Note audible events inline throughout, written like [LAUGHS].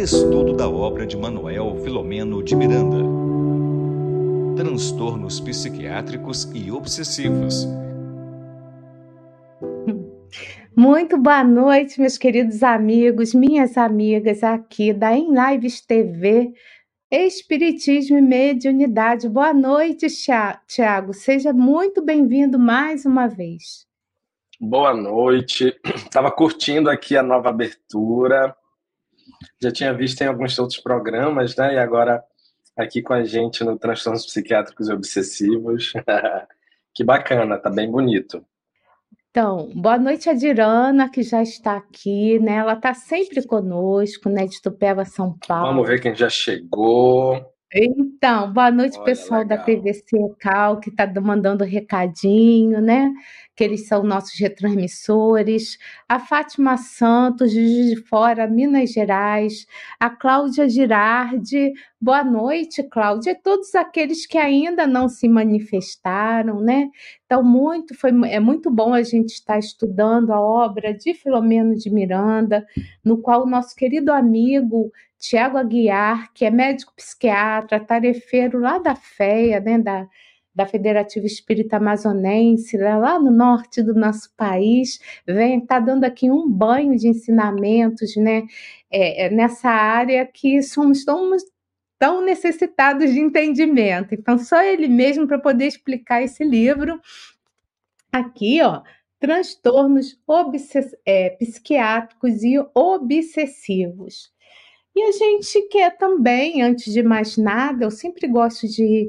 Estudo da obra de Manuel Filomeno de Miranda. Transtornos psiquiátricos e obsessivos. Muito boa noite, meus queridos amigos, minhas amigas aqui da Em Lives TV, Espiritismo e Mediunidade. Boa noite, Tiago. Seja muito bem-vindo mais uma vez. Boa noite. Estava curtindo aqui a nova abertura já tinha visto em alguns outros programas, né? E agora aqui com a gente no Transtornos Psiquiátricos e Obsessivos. [LAUGHS] que bacana, tá bem bonito. Então, boa noite a Dirana, que já está aqui, né? Ela está sempre conosco, né? De Tupéva, São Paulo. Vamos ver quem já chegou. Então, boa noite, Olha, pessoal legal. da TVC Cal, que está mandando recadinho, né? Que eles são nossos retransmissores. A Fátima Santos, de Fora, Minas Gerais. A Cláudia Girardi. Boa noite, Cláudia. E todos aqueles que ainda não se manifestaram, né? Então, muito, foi, é muito bom a gente estar estudando a obra de Filomeno de Miranda, no qual o nosso querido amigo Tiago Aguiar, que é médico psiquiatra, tarefeiro lá da FEA, né, da, da Federativa Espírita Amazonense, lá, lá no norte do nosso país, vem estar tá dando aqui um banho de ensinamentos né, é, é, nessa área que somos tão, tão necessitados de entendimento. Então, só ele mesmo para poder explicar esse livro. Aqui, ó, transtornos é, psiquiátricos e obsessivos. E a gente quer também, antes de mais nada, eu sempre gosto de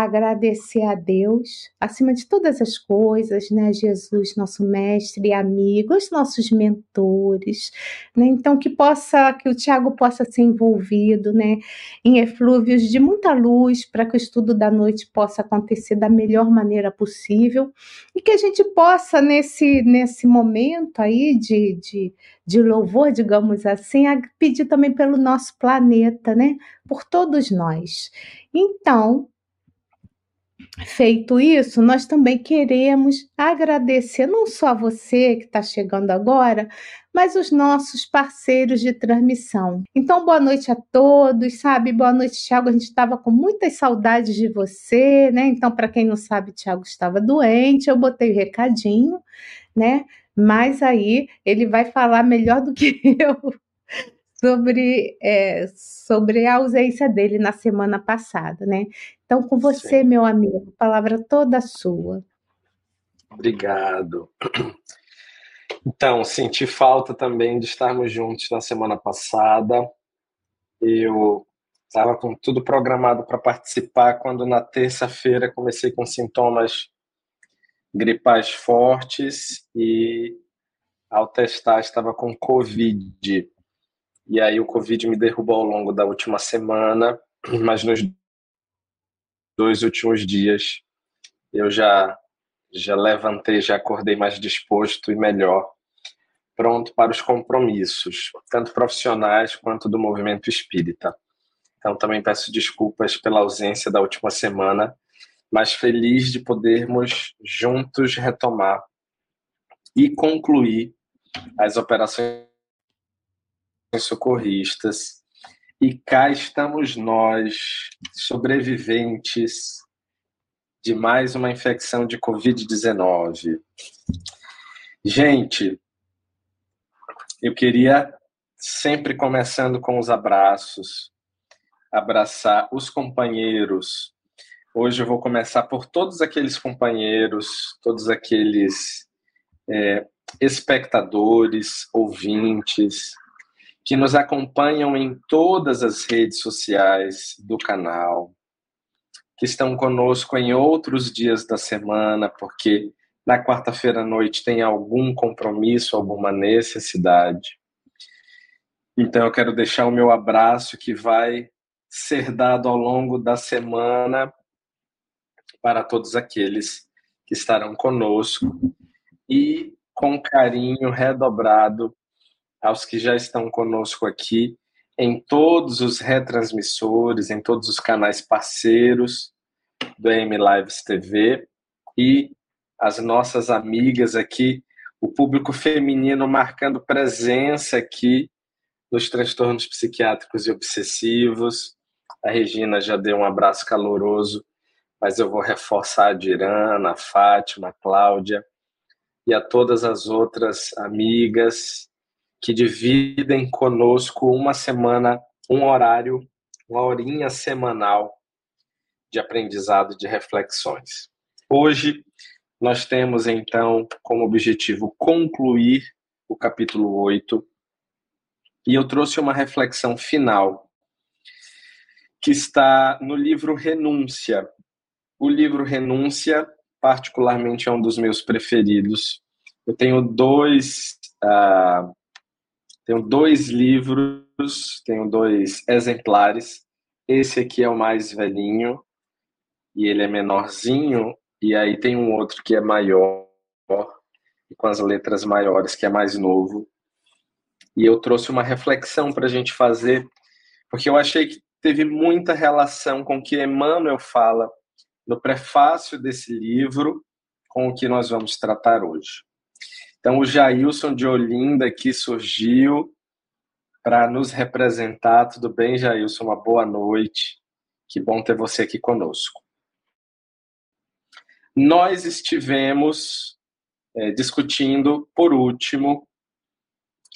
agradecer a Deus, acima de todas as coisas, né? Jesus, nosso mestre e amigo, os nossos mentores, né? Então que possa, que o Tiago possa ser envolvido, né? Em eflúvios de muita luz para que o estudo da noite possa acontecer da melhor maneira possível e que a gente possa nesse nesse momento aí de, de, de louvor, digamos assim, pedir também pelo nosso planeta, né? Por todos nós. Então, Feito isso, nós também queremos agradecer não só a você que está chegando agora, mas os nossos parceiros de transmissão. Então, boa noite a todos, sabe? Boa noite, Tiago. A gente estava com muitas saudades de você, né? Então, para quem não sabe, Tiago estava doente, eu botei o recadinho, né? Mas aí ele vai falar melhor do que [LAUGHS] eu sobre, é, sobre a ausência dele na semana passada, né? Então, com você, Sim. meu amigo, palavra toda sua. Obrigado. Então, senti falta também de estarmos juntos na semana passada. Eu estava com tudo programado para participar quando na terça-feira comecei com sintomas gripais fortes e ao testar estava com Covid. E aí o Covid me derrubou ao longo da última semana, mas nos dois últimos dias eu já já levantei, já acordei mais disposto e melhor, pronto para os compromissos, tanto profissionais quanto do movimento espírita. Então também peço desculpas pela ausência da última semana, mas feliz de podermos juntos retomar e concluir as operações socorristas. E cá estamos nós, sobreviventes de mais uma infecção de Covid-19. Gente, eu queria, sempre começando com os abraços, abraçar os companheiros. Hoje eu vou começar por todos aqueles companheiros, todos aqueles é, espectadores, ouvintes, que nos acompanham em todas as redes sociais do canal, que estão conosco em outros dias da semana, porque na quarta-feira à noite tem algum compromisso, alguma necessidade. Então eu quero deixar o meu abraço que vai ser dado ao longo da semana para todos aqueles que estarão conosco e com carinho redobrado aos que já estão conosco aqui em todos os retransmissores, em todos os canais parceiros do M Lives TV e as nossas amigas aqui, o público feminino marcando presença aqui nos transtornos psiquiátricos e obsessivos. A Regina já deu um abraço caloroso, mas eu vou reforçar a Dirana, a Fátima, a Cláudia e a todas as outras amigas que dividem conosco uma semana, um horário, uma horinha semanal de aprendizado, de reflexões. Hoje nós temos então como objetivo concluir o capítulo 8 e eu trouxe uma reflexão final que está no livro Renúncia. O livro Renúncia, particularmente, é um dos meus preferidos. Eu tenho dois, uh, tenho dois livros, tenho dois exemplares. Esse aqui é o mais velhinho e ele é menorzinho, e aí tem um outro que é maior com as letras maiores, que é mais novo e eu trouxe uma reflexão para a gente fazer, porque eu achei que teve muita relação com o que Emmanuel fala no prefácio desse livro, com o que nós vamos tratar hoje. Então, o Jailson de Olinda aqui surgiu para nos representar. Tudo bem, Jailson? Uma boa noite. Que bom ter você aqui conosco. Nós estivemos é, discutindo, por último,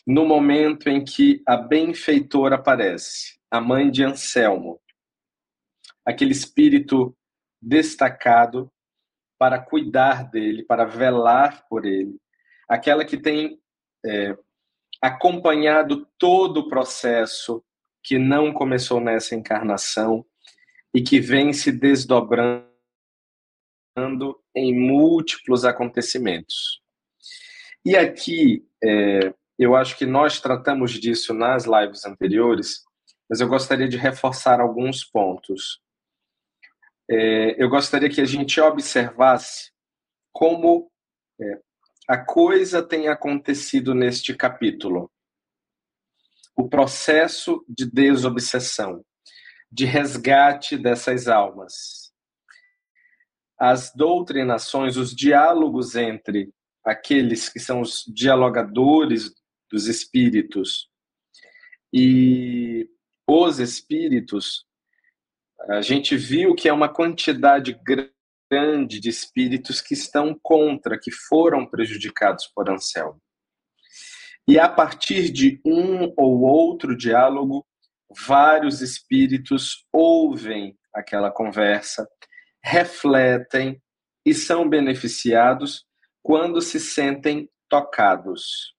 no momento em que a benfeitora aparece, a mãe de Anselmo, aquele espírito destacado para cuidar dele, para velar por ele, aquela que tem é, acompanhado todo o processo que não começou nessa encarnação e que vem se desdobrando em múltiplos acontecimentos. E aqui, é, eu acho que nós tratamos disso nas lives anteriores, mas eu gostaria de reforçar alguns pontos. É, eu gostaria que a gente observasse como é, a coisa tem acontecido neste capítulo. O processo de desobsessão, de resgate dessas almas. As doutrinações, os diálogos entre aqueles que são os dialogadores dos espíritos. E os espíritos, a gente viu que é uma quantidade grande de espíritos que estão contra, que foram prejudicados por Anselmo. E a partir de um ou outro diálogo, vários espíritos ouvem aquela conversa, refletem e são beneficiados quando se sentem tocados.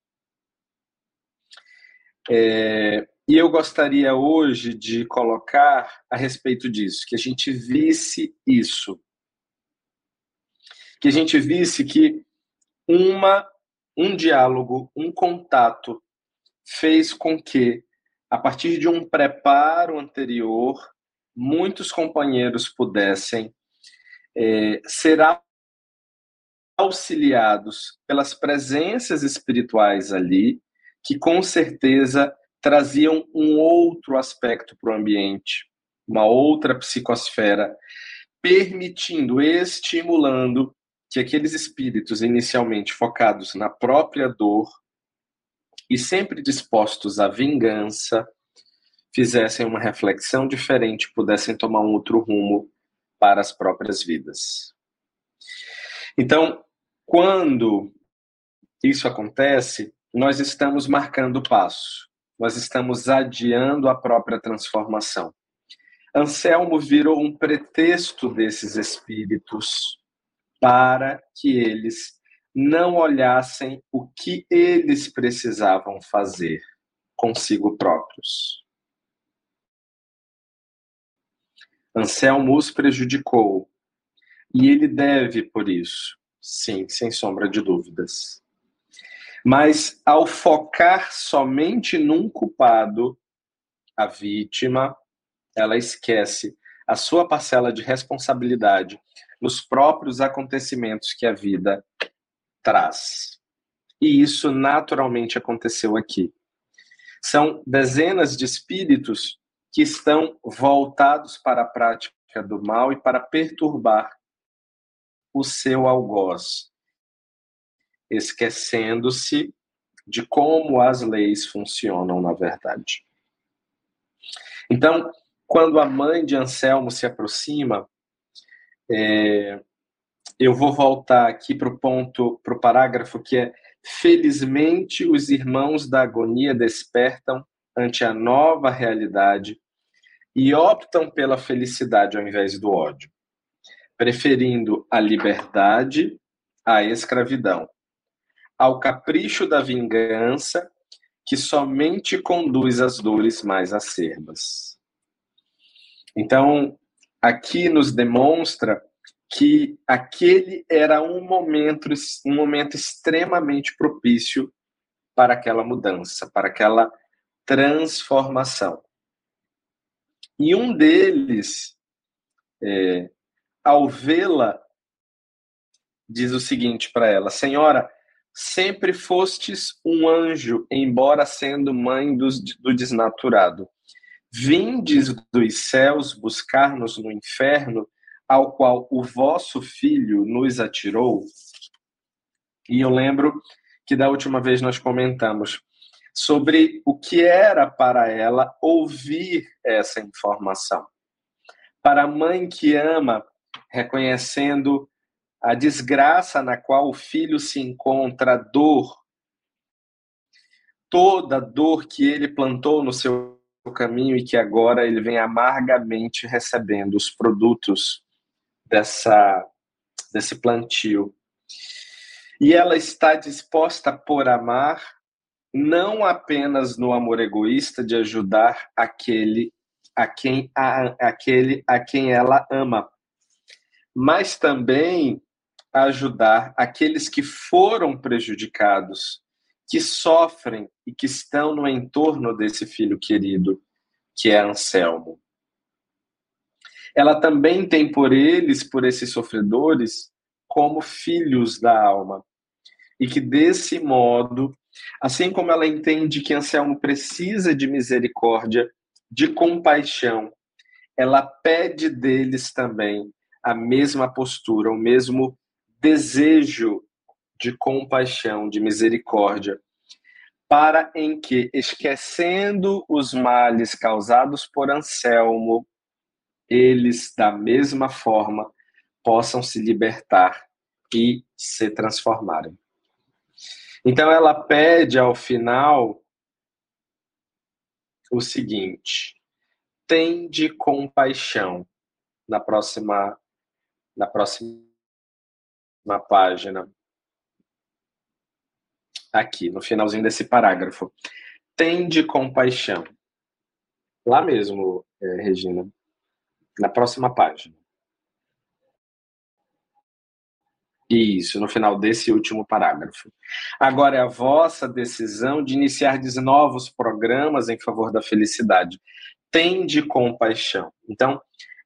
É, e eu gostaria hoje de colocar a respeito disso, que a gente visse isso. Que a gente visse que uma, um diálogo, um contato fez com que, a partir de um preparo anterior, muitos companheiros pudessem é, ser auxiliados pelas presenças espirituais ali que com certeza traziam um outro aspecto para o ambiente, uma outra psicosfera, permitindo, estimulando que aqueles espíritos inicialmente focados na própria dor e sempre dispostos à vingança fizessem uma reflexão diferente, pudessem tomar um outro rumo para as próprias vidas. Então, quando isso acontece, nós estamos marcando o passo, nós estamos adiando a própria transformação. Anselmo virou um pretexto desses espíritos para que eles não olhassem o que eles precisavam fazer consigo próprios. Anselmo os prejudicou e ele deve por isso, sim, sem sombra de dúvidas. Mas ao focar somente num culpado, a vítima, ela esquece a sua parcela de responsabilidade nos próprios acontecimentos que a vida traz. E isso naturalmente aconteceu aqui. São dezenas de espíritos que estão voltados para a prática do mal e para perturbar o seu algoz, esquecendo-se de como as leis funcionam na verdade. Então, quando a mãe de Anselmo se aproxima, é, eu vou voltar aqui para o ponto, para o parágrafo que é felizmente os irmãos da agonia despertam ante a nova realidade e optam pela felicidade ao invés do ódio, preferindo a liberdade à escravidão, ao capricho da vingança que somente conduz às dores mais acerbas. Então, aqui nos demonstra que aquele era um momento, um momento extremamente propício para aquela mudança, para aquela transformação. E um deles, é, ao vê-la, diz o seguinte para ela: Senhora, sempre fostes um anjo, embora sendo mãe dos, do desnaturado. Vindes dos céus buscar-nos no inferno ao qual o vosso filho nos atirou. E eu lembro que da última vez nós comentamos sobre o que era para ela ouvir essa informação. Para a mãe que ama, reconhecendo a desgraça na qual o filho se encontra, a dor, toda a dor que ele plantou no seu caminho e que agora ele vem amargamente recebendo os produtos dessa, desse plantio. E ela está disposta por amar, não apenas no amor egoísta de ajudar aquele a quem, a, aquele a quem ela ama, mas também ajudar aqueles que foram prejudicados, que sofrem e que estão no entorno desse filho querido, que é Anselmo ela também tem por eles, por esses sofredores, como filhos da alma. E que desse modo, assim como ela entende que Anselmo precisa de misericórdia, de compaixão, ela pede deles também a mesma postura, o mesmo desejo de compaixão, de misericórdia, para em que, esquecendo os males causados por Anselmo, eles, da mesma forma, possam se libertar e se transformarem. Então, ela pede ao final o seguinte: tende compaixão. Na próxima, na próxima página. Aqui, no finalzinho desse parágrafo. Tende compaixão. Lá mesmo, eh, Regina na próxima página. Isso, no final desse último parágrafo. Agora é a vossa decisão de iniciar novos programas em favor da felicidade. Tende compaixão. Então,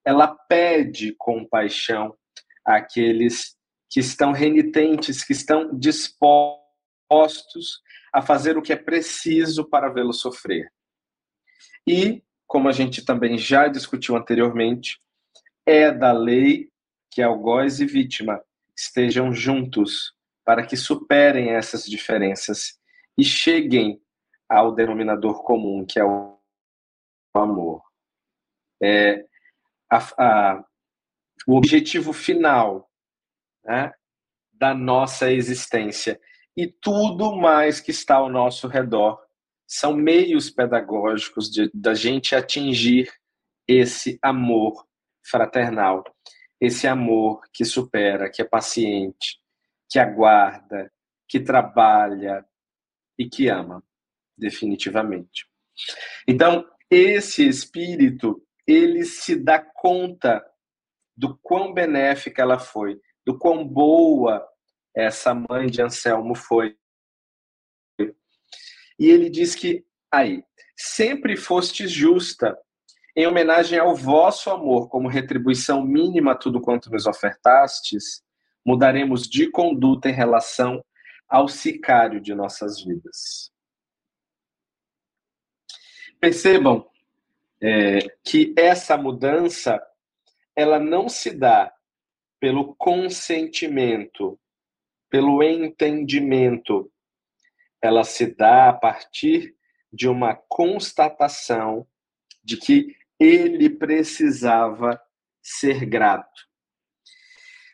ela pede compaixão àqueles que estão renitentes, que estão dispostos a fazer o que é preciso para vê-lo sofrer. E como a gente também já discutiu anteriormente, é da lei que algoz e vítima estejam juntos para que superem essas diferenças e cheguem ao denominador comum, que é o amor. É, a, a, o objetivo final né, da nossa existência e tudo mais que está ao nosso redor são meios pedagógicos da gente atingir esse amor fraternal, esse amor que supera, que é paciente, que aguarda, que trabalha e que ama, definitivamente. Então, esse espírito, ele se dá conta do quão benéfica ela foi, do quão boa essa mãe de Anselmo foi e ele diz que, aí, sempre fostes justa, em homenagem ao vosso amor, como retribuição mínima a tudo quanto nos ofertastes, mudaremos de conduta em relação ao sicário de nossas vidas. Percebam é, que essa mudança ela não se dá pelo consentimento, pelo entendimento ela se dá a partir de uma constatação de que ele precisava ser grato.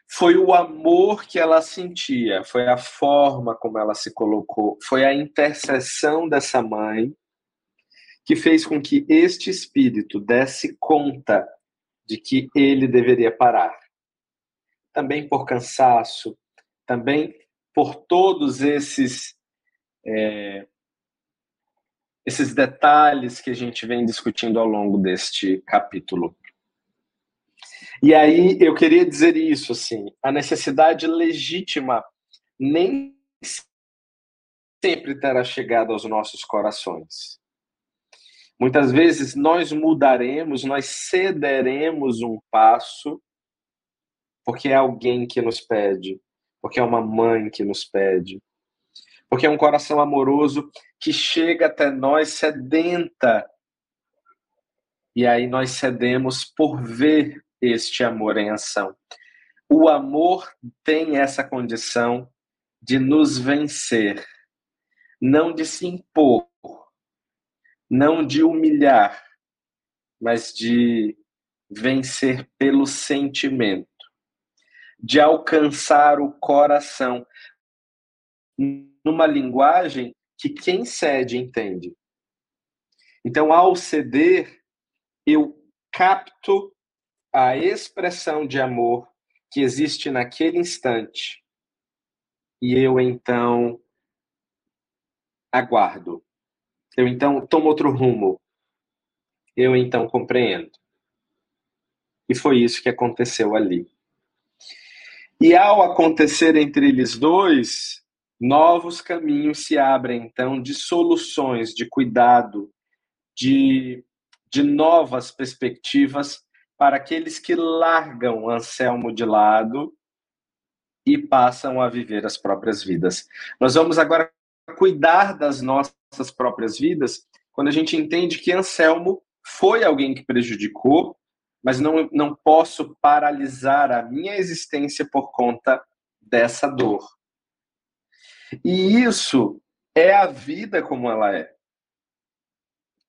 Foi o amor que ela sentia, foi a forma como ela se colocou, foi a intercessão dessa mãe que fez com que este espírito desse conta de que ele deveria parar. Também por cansaço, também por todos esses é, esses detalhes que a gente vem discutindo ao longo deste capítulo. E aí eu queria dizer isso assim, a necessidade legítima nem sempre terá chegado aos nossos corações. Muitas vezes nós mudaremos, nós cederemos um passo porque é alguém que nos pede, porque é uma mãe que nos pede, porque é um coração amoroso que chega até nós sedenta. E aí nós cedemos por ver este amor em ação. O amor tem essa condição de nos vencer, não de se impor, não de humilhar, mas de vencer pelo sentimento, de alcançar o coração numa linguagem que quem cede entende. Então, ao ceder, eu capto a expressão de amor que existe naquele instante e eu então aguardo. Eu então tomo outro rumo. Eu então compreendo. E foi isso que aconteceu ali. E ao acontecer entre eles dois, Novos caminhos se abrem, então, de soluções, de cuidado, de, de novas perspectivas para aqueles que largam Anselmo de lado e passam a viver as próprias vidas. Nós vamos agora cuidar das nossas próprias vidas quando a gente entende que Anselmo foi alguém que prejudicou, mas não, não posso paralisar a minha existência por conta dessa dor. E isso é a vida como ela é.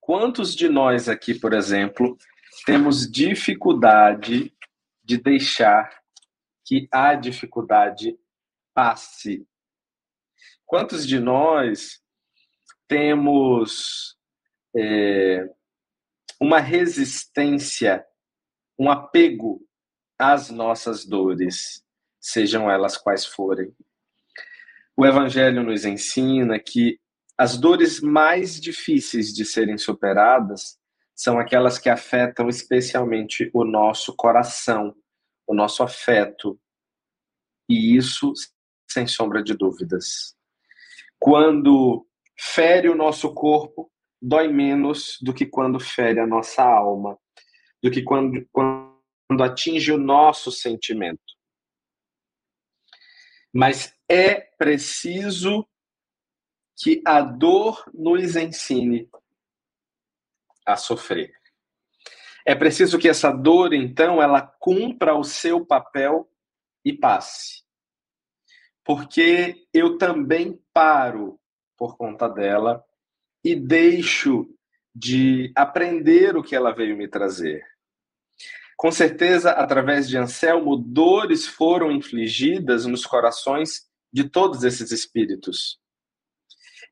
Quantos de nós aqui, por exemplo, temos dificuldade de deixar que a dificuldade passe? Quantos de nós temos é, uma resistência, um apego às nossas dores, sejam elas quais forem? O Evangelho nos ensina que as dores mais difíceis de serem superadas são aquelas que afetam especialmente o nosso coração, o nosso afeto. E isso, sem sombra de dúvidas. Quando fere o nosso corpo, dói menos do que quando fere a nossa alma, do que quando, quando atinge o nosso sentimento. Mas é preciso que a dor nos ensine a sofrer. É preciso que essa dor, então, ela cumpra o seu papel e passe. Porque eu também paro por conta dela e deixo de aprender o que ela veio me trazer. Com certeza, através de Anselmo, dores foram infligidas nos corações de todos esses espíritos.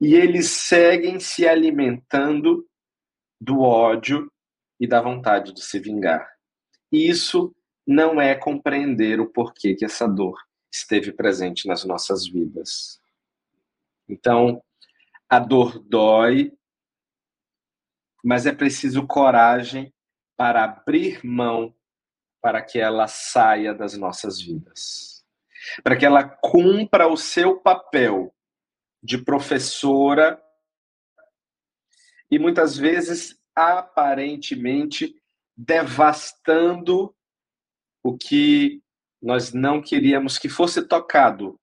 E eles seguem se alimentando do ódio e da vontade de se vingar. Isso não é compreender o porquê que essa dor esteve presente nas nossas vidas. Então, a dor dói, mas é preciso coragem para abrir mão para que ela saia das nossas vidas. Para que ela cumpra o seu papel de professora e muitas vezes aparentemente devastando o que nós não queríamos que fosse tocado.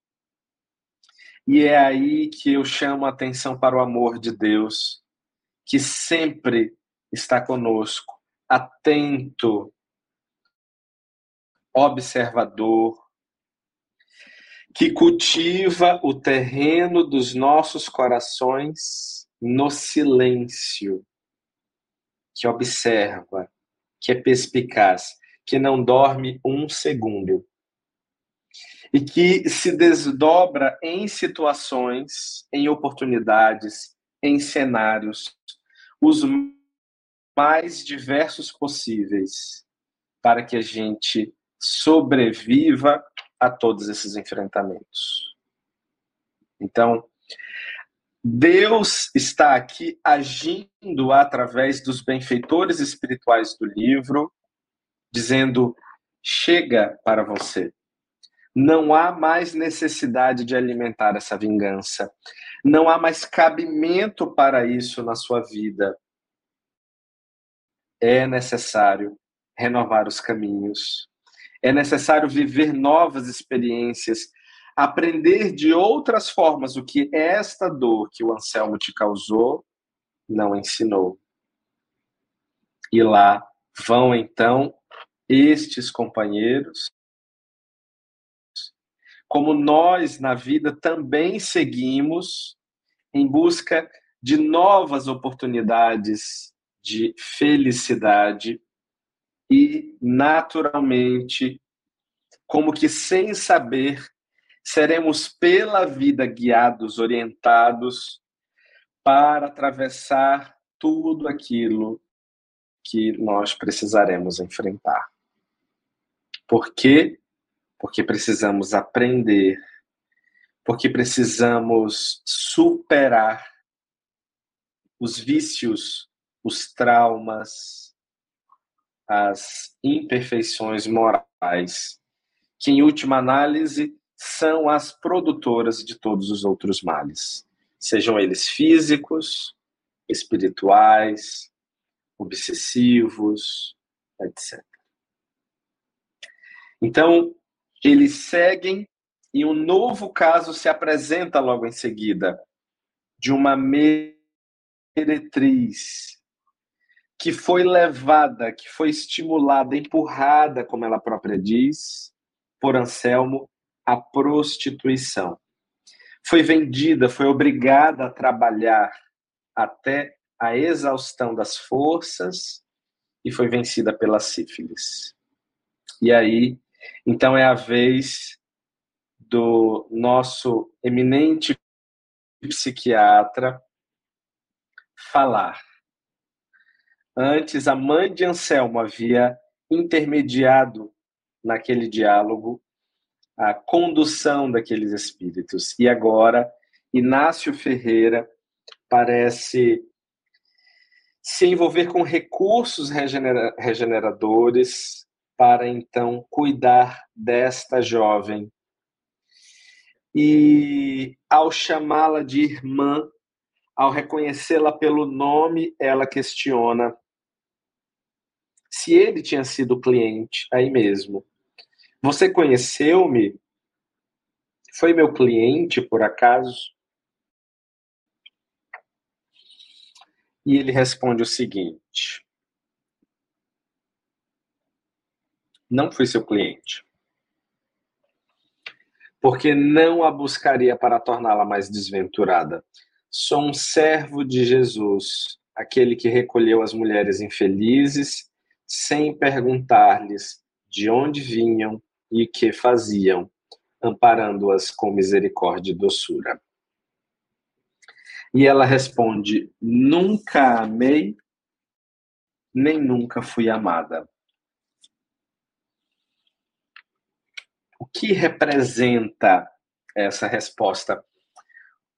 E é aí que eu chamo a atenção para o amor de Deus, que sempre está conosco, atento, observador. que cultiva o terreno dos nossos corações no silêncio, que observa, que é perspicaz, que não dorme um segundo e que se desdobra em situações, em oportunidades, em cenários, os mais diversos possíveis, para que a gente sobreviva a todos esses enfrentamentos. Então, Deus está aqui agindo através dos benfeitores espirituais do livro, dizendo: chega para você. Não há mais necessidade de alimentar essa vingança. Não há mais cabimento para isso na sua vida. É necessário renovar os caminhos. É necessário viver novas experiências, aprender de outras formas o que esta dor que o Anselmo te causou não ensinou. E lá vão então estes companheiros como nós na vida também seguimos em busca de novas oportunidades de felicidade e, naturalmente, como que sem saber, seremos pela vida guiados, orientados para atravessar tudo aquilo que nós precisaremos enfrentar. Por quê? Porque precisamos aprender, porque precisamos superar os vícios, os traumas, as imperfeições morais, que em última análise são as produtoras de todos os outros males, sejam eles físicos, espirituais, obsessivos, etc. Então, eles seguem e um novo caso se apresenta logo em seguida de uma meretriz que foi levada, que foi estimulada, empurrada, como ela própria diz, por Anselmo, à prostituição. Foi vendida, foi obrigada a trabalhar até a exaustão das forças e foi vencida pela sífilis. E aí então é a vez do nosso eminente psiquiatra falar. Antes, a mãe de Anselmo havia intermediado naquele diálogo a condução daqueles espíritos. E agora, Inácio Ferreira parece se envolver com recursos regenera regeneradores para então cuidar desta jovem. E ao chamá-la de irmã, ao reconhecê-la pelo nome, ela questiona se ele tinha sido cliente aí mesmo. Você conheceu-me? Foi meu cliente, por acaso? E ele responde o seguinte: não fui seu cliente. Porque não a buscaria para torná-la mais desventurada. Sou um servo de Jesus, aquele que recolheu as mulheres infelizes, sem perguntar-lhes de onde vinham e que faziam, amparando-as com misericórdia e doçura. E ela responde: Nunca amei, nem nunca fui amada. Que representa essa resposta?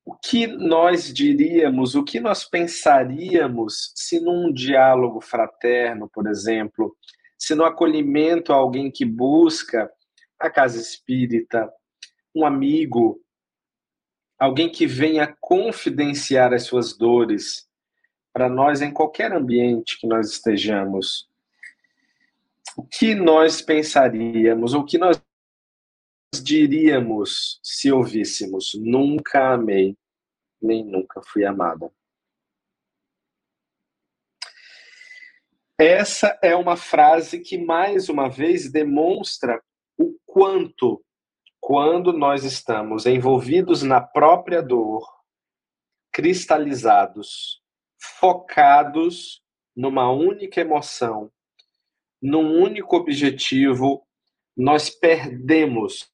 O que nós diríamos, o que nós pensaríamos se num diálogo fraterno, por exemplo, se no acolhimento a alguém que busca a casa espírita, um amigo, alguém que venha confidenciar as suas dores para nós em qualquer ambiente que nós estejamos, o que nós pensaríamos, o que nós diríamos se ouvíssemos: Nunca amei, nem nunca fui amada. Essa é uma frase que, mais uma vez, demonstra o quanto, quando nós estamos envolvidos na própria dor, cristalizados, focados numa única emoção, num único objetivo, nós perdemos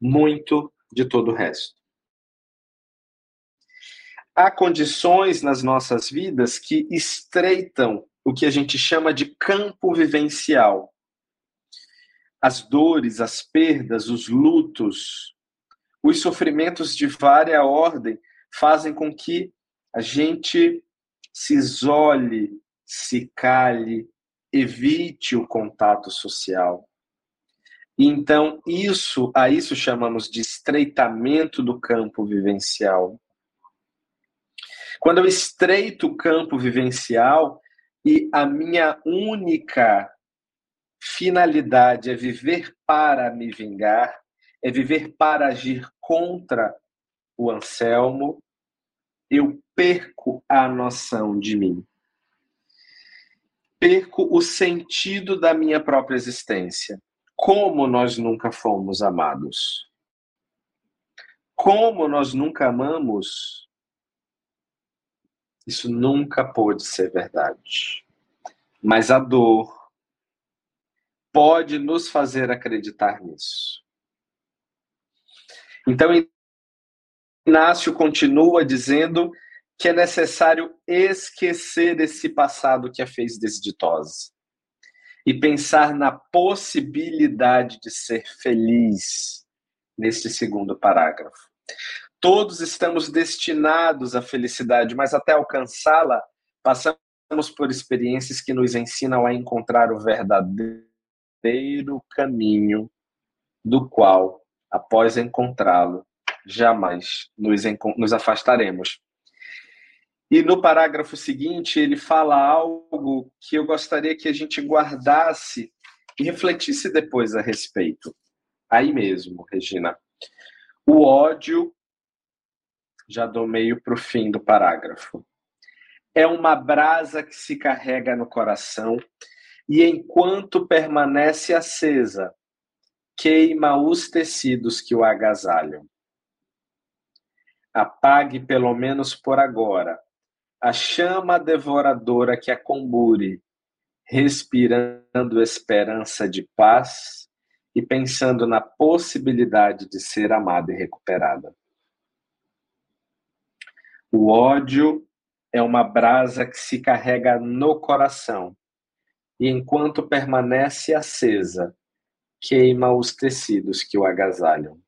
muito de todo o resto. Há condições nas nossas vidas que estreitam o que a gente chama de campo vivencial. As dores, as perdas, os lutos, os sofrimentos de vária ordem fazem com que a gente se isole, se cale, evite o contato social. Então, isso, a isso chamamos de estreitamento do campo vivencial. Quando eu estreito o campo vivencial e a minha única finalidade é viver para me vingar, é viver para agir contra o Anselmo, eu perco a noção de mim. Perco o sentido da minha própria existência como nós nunca fomos amados. Como nós nunca amamos, isso nunca pôde ser verdade. Mas a dor pode nos fazer acreditar nisso. Então, Inácio continua dizendo que é necessário esquecer esse passado que a fez desditosa e pensar na possibilidade de ser feliz neste segundo parágrafo. Todos estamos destinados à felicidade, mas até alcançá-la, passamos por experiências que nos ensinam a encontrar o verdadeiro caminho do qual, após encontrá-lo, jamais nos, nos afastaremos. E no parágrafo seguinte, ele fala algo que eu gostaria que a gente guardasse e refletisse depois a respeito. Aí mesmo, Regina. O ódio, já do meio para o fim do parágrafo, é uma brasa que se carrega no coração e, enquanto permanece acesa, queima os tecidos que o agasalham. Apague pelo menos por agora a chama devoradora que a combure, respirando esperança de paz e pensando na possibilidade de ser amada e recuperada. O ódio é uma brasa que se carrega no coração e, enquanto permanece acesa, queima os tecidos que o agasalham.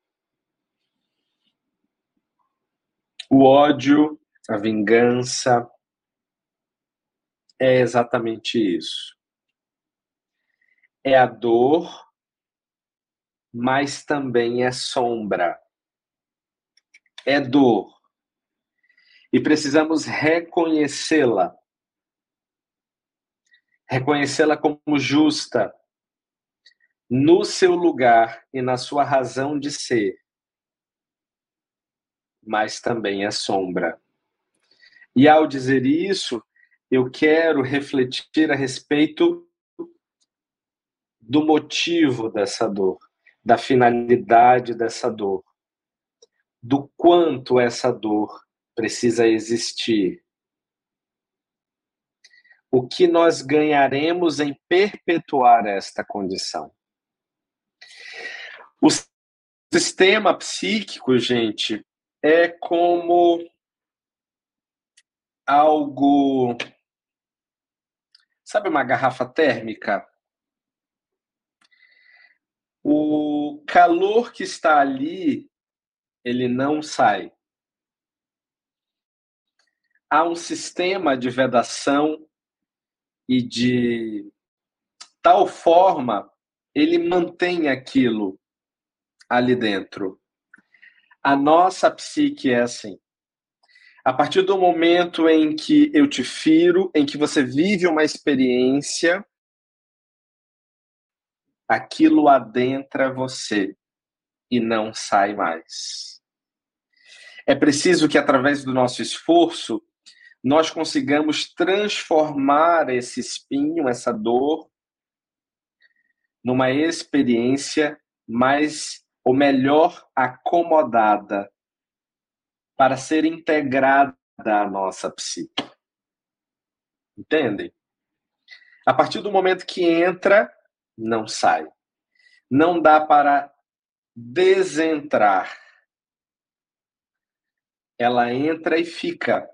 O ódio a vingança é exatamente isso. É a dor, mas também é sombra. É dor. E precisamos reconhecê-la. Reconhecê-la como justa, no seu lugar e na sua razão de ser. Mas também é sombra. E ao dizer isso, eu quero refletir a respeito do motivo dessa dor, da finalidade dessa dor, do quanto essa dor precisa existir. O que nós ganharemos em perpetuar esta condição? O sistema psíquico, gente, é como algo. Sabe uma garrafa térmica? O calor que está ali, ele não sai. Há um sistema de vedação e de tal forma ele mantém aquilo ali dentro. A nossa psique é assim. A partir do momento em que eu te firo, em que você vive uma experiência, aquilo adentra você e não sai mais. É preciso que, através do nosso esforço, nós consigamos transformar esse espinho, essa dor, numa experiência mais ou melhor, acomodada para ser integrada à nossa psique. Entendem? A partir do momento que entra, não sai. Não dá para desentrar. Ela entra e fica.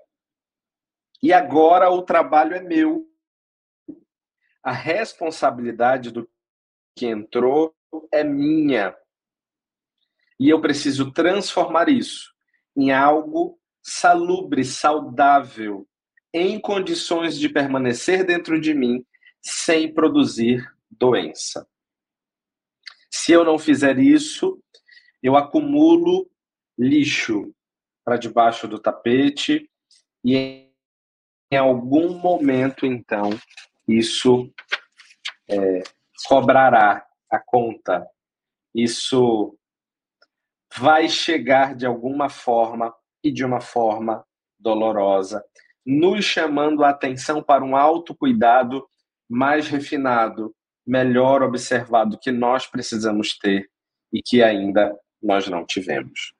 E agora o trabalho é meu. A responsabilidade do que entrou é minha. E eu preciso transformar isso em algo salubre, saudável, em condições de permanecer dentro de mim sem produzir doença. Se eu não fizer isso, eu acumulo lixo para debaixo do tapete e em algum momento, então, isso é, cobrará a conta. Isso vai chegar de alguma forma e de uma forma dolorosa, nos chamando a atenção para um autocuidado mais refinado, melhor observado que nós precisamos ter e que ainda nós não tivemos.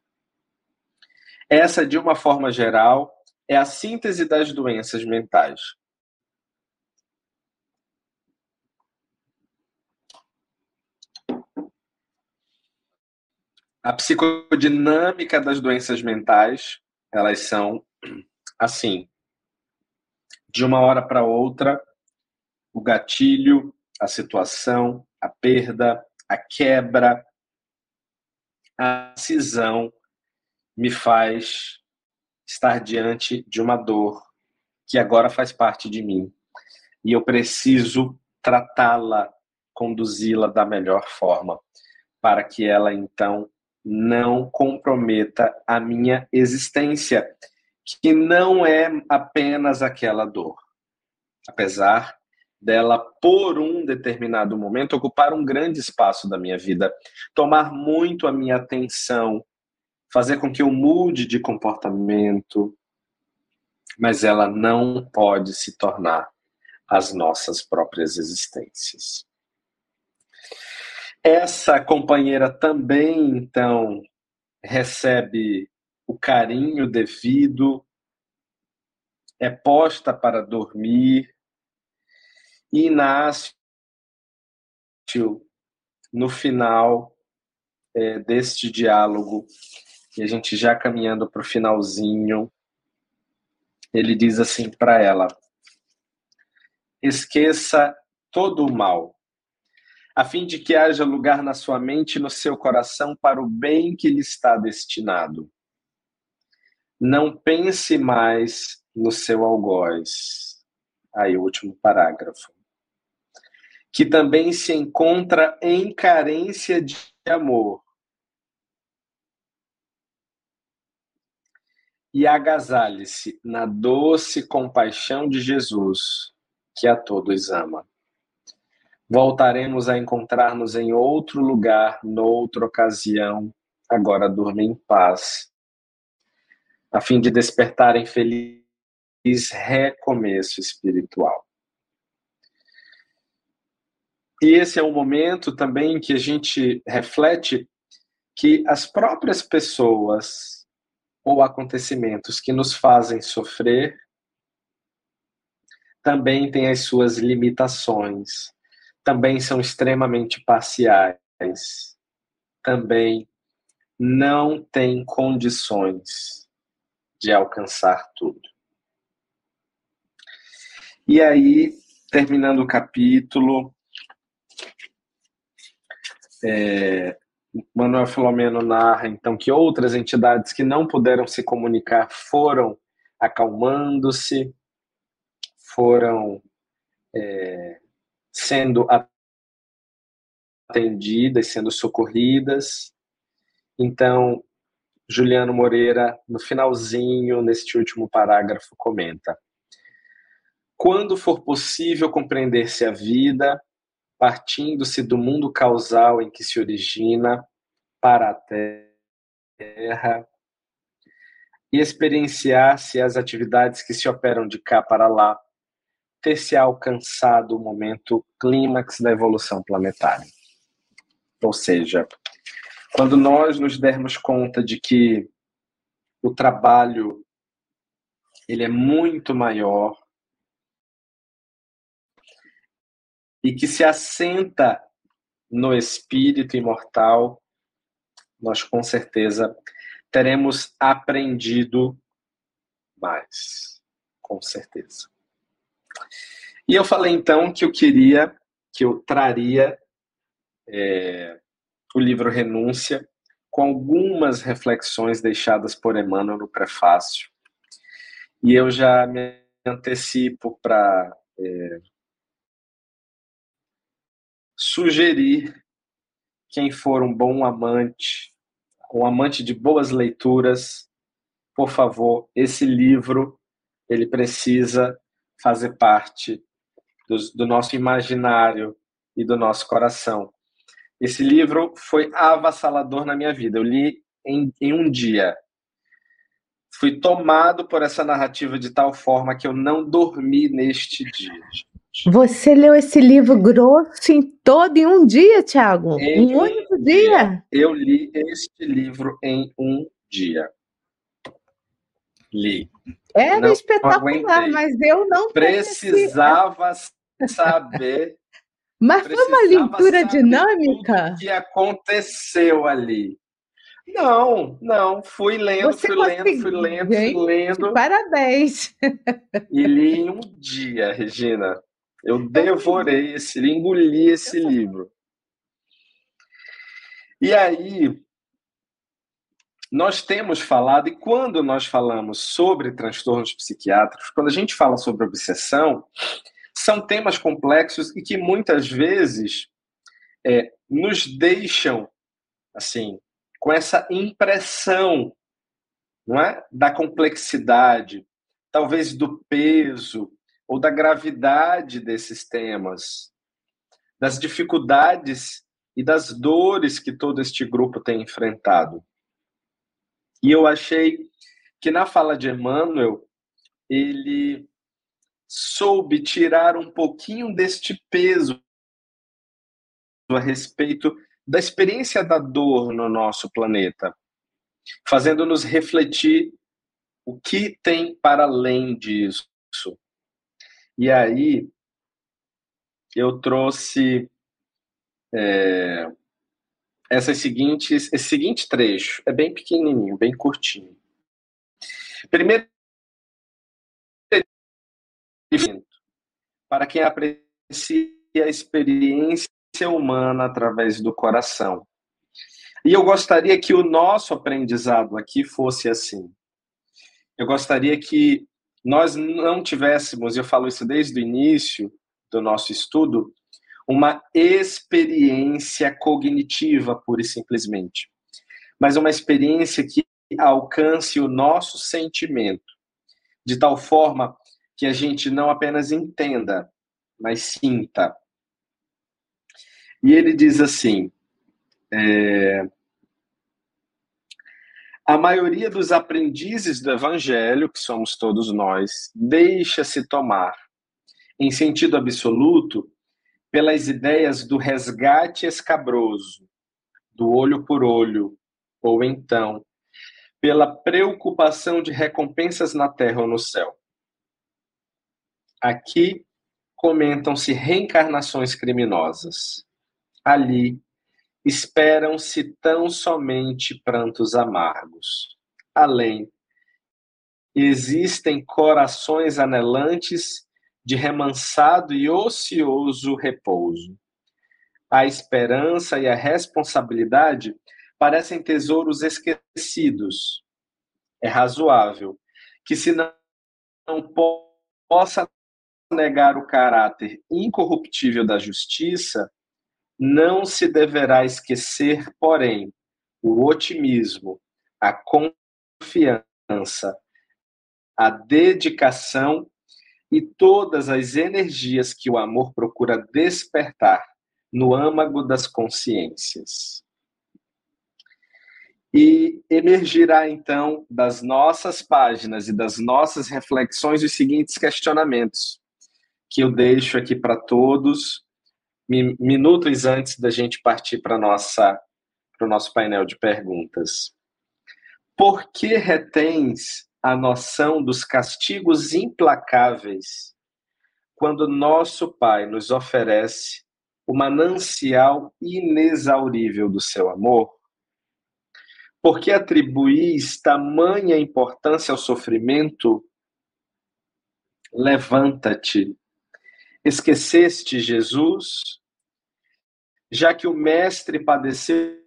Essa, de uma forma geral, é a síntese das doenças mentais. A psicodinâmica das doenças mentais, elas são assim. De uma hora para outra, o gatilho, a situação, a perda, a quebra, a cisão me faz estar diante de uma dor que agora faz parte de mim e eu preciso tratá-la, conduzi-la da melhor forma, para que ela então não comprometa a minha existência, que não é apenas aquela dor. Apesar dela, por um determinado momento, ocupar um grande espaço da minha vida, tomar muito a minha atenção, fazer com que eu mude de comportamento, mas ela não pode se tornar as nossas próprias existências. Essa companheira também, então, recebe o carinho devido, é posta para dormir e nasce no final é, deste diálogo, e a gente já caminhando para o finalzinho, ele diz assim para ela: esqueça todo o mal a fim de que haja lugar na sua mente e no seu coração para o bem que lhe está destinado. Não pense mais no seu algoz. Aí, o último parágrafo. Que também se encontra em carência de amor. E agasalhe-se na doce compaixão de Jesus, que a todos ama voltaremos a encontrar-nos em outro lugar, noutra ocasião. Agora durma em paz, a fim de despertar em feliz recomeço espiritual. E esse é um momento também que a gente reflete que as próprias pessoas ou acontecimentos que nos fazem sofrer também têm as suas limitações também são extremamente parciais, também não têm condições de alcançar tudo. E aí, terminando o capítulo, é, Manuel Filomeno narra então que outras entidades que não puderam se comunicar foram acalmando-se, foram é, sendo atendidas, sendo socorridas. Então, Juliano Moreira, no finalzinho, neste último parágrafo, comenta: Quando for possível compreender-se a vida, partindo-se do mundo causal em que se origina para a Terra, e experienciar-se as atividades que se operam de cá para lá, ter se alcançado o momento clímax da evolução planetária. Ou seja, quando nós nos dermos conta de que o trabalho ele é muito maior e que se assenta no espírito imortal, nós com certeza teremos aprendido mais, com certeza. E eu falei então que eu queria, que eu traria é, o livro Renúncia com algumas reflexões deixadas por Emmanuel no prefácio. E eu já me antecipo para é, sugerir quem for um bom amante, um amante de boas leituras, por favor, esse livro ele precisa fazer parte do, do nosso imaginário e do nosso coração. Esse livro foi avassalador na minha vida. Eu li em, em um dia. Fui tomado por essa narrativa de tal forma que eu não dormi neste dia. Você leu esse livro grosso em todo em um dia, Tiago? Em um único dia. dia? Eu li este livro em um dia. Li. Era não espetacular, mas eu não precisava [LAUGHS] saber. Mas foi uma leitura dinâmica? O que aconteceu ali? Não, não, fui lendo, Você fui lendo, fui lendo, fui lendo. Parabéns. [LAUGHS] E li em um dia, Regina. Eu devorei esse, engoli esse livro. E aí, nós temos falado, e quando nós falamos sobre transtornos psiquiátricos, quando a gente fala sobre obsessão, são temas complexos e que muitas vezes é, nos deixam, assim, com essa impressão, não é, da complexidade, talvez do peso, ou da gravidade desses temas, das dificuldades e das dores que todo este grupo tem enfrentado. E eu achei que na fala de Emmanuel, ele soube tirar um pouquinho deste peso a respeito da experiência da dor no nosso planeta, fazendo-nos refletir o que tem para além disso. E aí eu trouxe é, essas seguintes, esse seguinte trecho. É bem pequenininho, bem curtinho. Primeiro, para quem aprecia a experiência humana através do coração. E eu gostaria que o nosso aprendizado aqui fosse assim. Eu gostaria que nós não tivéssemos, eu falo isso desde o início do nosso estudo, uma experiência cognitiva, pura e simplesmente, mas uma experiência que alcance o nosso sentimento, de tal forma que a gente não apenas entenda, mas sinta. E ele diz assim: é, a maioria dos aprendizes do Evangelho, que somos todos nós, deixa-se tomar, em sentido absoluto, pelas ideias do resgate escabroso, do olho por olho, ou então, pela preocupação de recompensas na terra ou no céu. Aqui comentam-se reencarnações criminosas. Ali, esperam-se tão somente prantos amargos. Além, existem corações anelantes de remansado e ocioso repouso. A esperança e a responsabilidade parecem tesouros esquecidos. É razoável que, se não, possa negar o caráter incorruptível da justiça, não se deverá esquecer, porém, o otimismo, a confiança, a dedicação e todas as energias que o amor procura despertar no âmago das consciências. E emergirá então das nossas páginas e das nossas reflexões os seguintes questionamentos, que eu deixo aqui para todos minutos antes da gente partir para nossa para o nosso painel de perguntas. Por que retens a noção dos castigos implacáveis quando nosso Pai nos oferece o manancial inexaurível do seu amor? Por que atribuís tamanha importância ao sofrimento? Levanta-te. Esqueceste Jesus? Já que o Mestre padeceu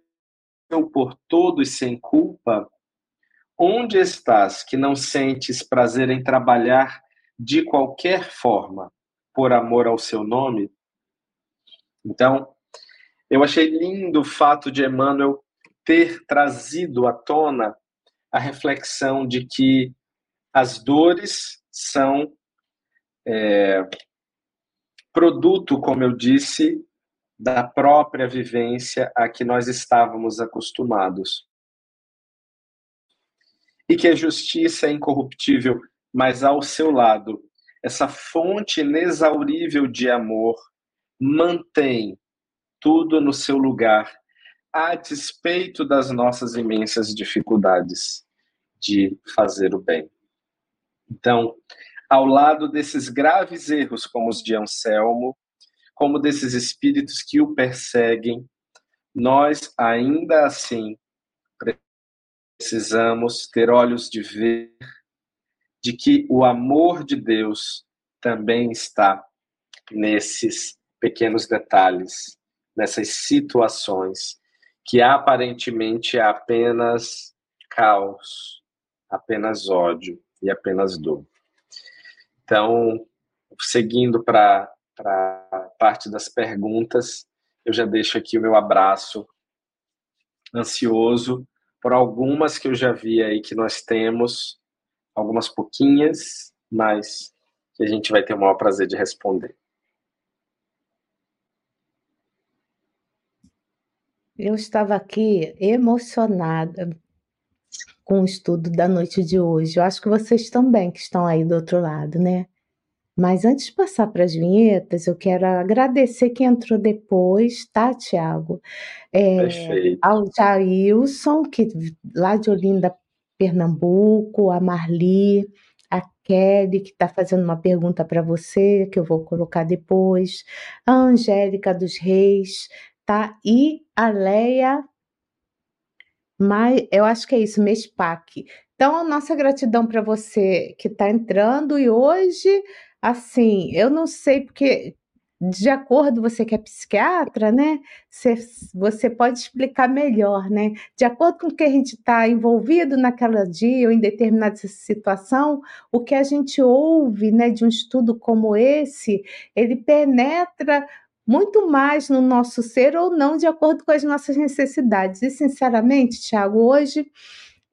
por todos sem culpa, onde estás que não sentes prazer em trabalhar de qualquer forma por amor ao seu nome? Então, eu achei lindo o fato de Emmanuel ter trazido à tona a reflexão de que as dores são é, produto, como eu disse, da própria vivência a que nós estávamos acostumados. E que a justiça é incorruptível, mas ao seu lado, essa fonte inexaurível de amor mantém tudo no seu lugar, a despeito das nossas imensas dificuldades de fazer o bem. Então, ao lado desses graves erros, como os de Anselmo, como desses espíritos que o perseguem, nós ainda assim precisamos ter olhos de ver de que o amor de Deus também está nesses pequenos detalhes, nessas situações que aparentemente é apenas caos, apenas ódio e apenas dor. Então, seguindo para a parte das perguntas, eu já deixo aqui o meu abraço ansioso por algumas que eu já vi aí que nós temos, algumas pouquinhas, mas que a gente vai ter o maior prazer de responder. Eu estava aqui emocionada com o estudo da noite de hoje. Eu acho que vocês também que estão aí do outro lado, né? Mas antes de passar para as vinhetas, eu quero agradecer quem entrou depois, tá, Tiago? É, Perfeito. Ao Jailson, que lá de Olinda, Pernambuco, a Marli, a Kelly, que está fazendo uma pergunta para você, que eu vou colocar depois, a Angélica dos Reis, tá? E a Leia, mas eu acho que é isso, Mespac. Então, nossa gratidão para você que está entrando e hoje, assim, eu não sei porque de acordo, você que é psiquiatra, né? Você, você pode explicar melhor, né? De acordo com o que a gente está envolvido naquela dia ou em determinada situação, o que a gente ouve, né, de um estudo como esse, ele penetra muito mais no nosso ser ou não, de acordo com as nossas necessidades. E, sinceramente, Tiago, hoje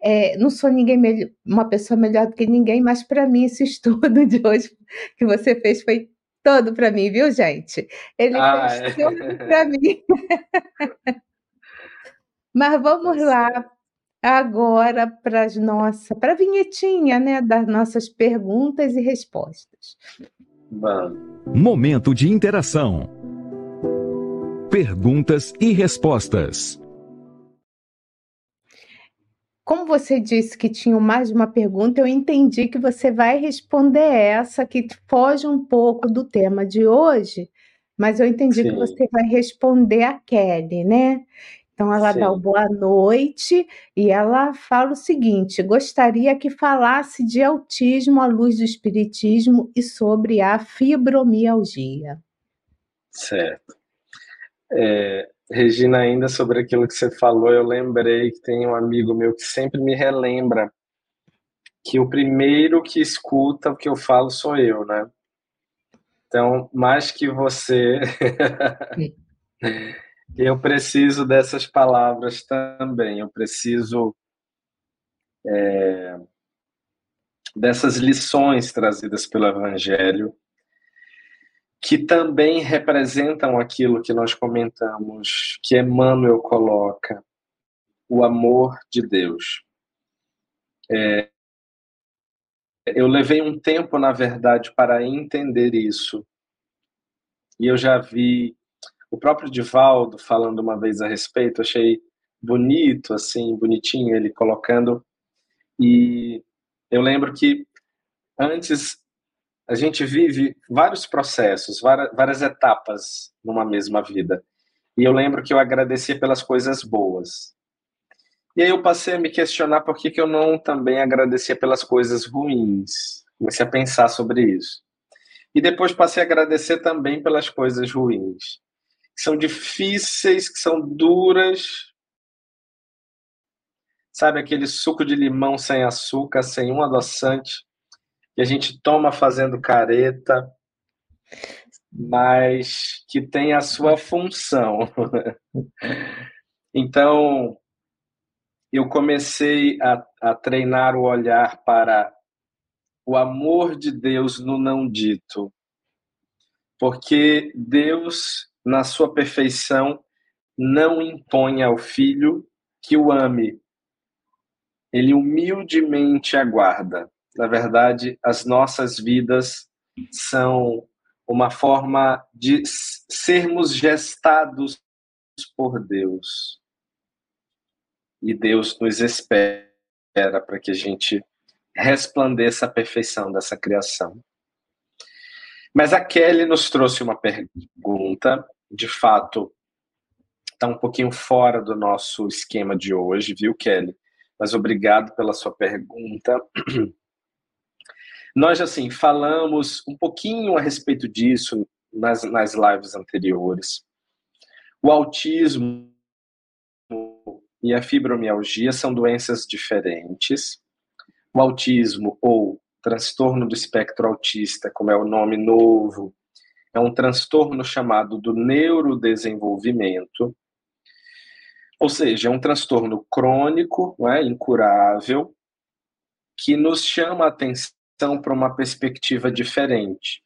é, não sou ninguém uma pessoa melhor do que ninguém, mas para mim esse [LAUGHS] estudo de hoje que você fez foi todo para mim, viu, gente? Ele ah, fez é. todo [LAUGHS] para mim. mas vamos tá lá agora para as nossas, para a vinhetinha, né, das nossas perguntas e respostas. Momento de interação. Perguntas e respostas. Como você disse que tinha mais de uma pergunta, eu entendi que você vai responder essa que foge um pouco do tema de hoje, mas eu entendi Sim. que você vai responder a Kelly, né? Então ela Sim. dá o boa noite e ela fala o seguinte: gostaria que falasse de autismo à luz do espiritismo e sobre a fibromialgia. Certo. É, Regina, ainda sobre aquilo que você falou, eu lembrei que tem um amigo meu que sempre me relembra que o primeiro que escuta o que eu falo sou eu, né? Então, mais que você, [LAUGHS] eu preciso dessas palavras também. Eu preciso é, dessas lições trazidas pelo Evangelho que também representam aquilo que nós comentamos, que Emmanuel coloca, o amor de Deus. É, eu levei um tempo, na verdade, para entender isso. E eu já vi o próprio Divaldo falando uma vez a respeito, achei bonito, assim, bonitinho, ele colocando. E eu lembro que antes a gente vive vários processos, várias, etapas numa mesma vida. E eu lembro que eu agradecia pelas coisas boas. E aí eu passei a me questionar por que, que eu não também agradecia pelas coisas ruins. Comecei a pensar sobre isso. E depois passei a agradecer também pelas coisas ruins. Que são difíceis, que são duras. Sabe aquele suco de limão sem açúcar, sem um adoçante, que a gente toma fazendo careta, mas que tem a sua função. [LAUGHS] então, eu comecei a, a treinar o olhar para o amor de Deus no não dito. Porque Deus, na sua perfeição, não impõe ao filho que o ame. Ele humildemente aguarda na verdade, as nossas vidas são uma forma de sermos gestados por Deus. E Deus nos espera para que a gente resplandeça a perfeição dessa criação. Mas a Kelly nos trouxe uma pergunta, de fato, está um pouquinho fora do nosso esquema de hoje, viu, Kelly? Mas obrigado pela sua pergunta. [CLEARS THROAT] Nós, assim, falamos um pouquinho a respeito disso nas, nas lives anteriores. O autismo e a fibromialgia são doenças diferentes. O autismo, ou transtorno do espectro autista, como é o nome novo, é um transtorno chamado do neurodesenvolvimento, ou seja, é um transtorno crônico, não é, incurável, que nos chama a atenção atenção para uma perspectiva diferente,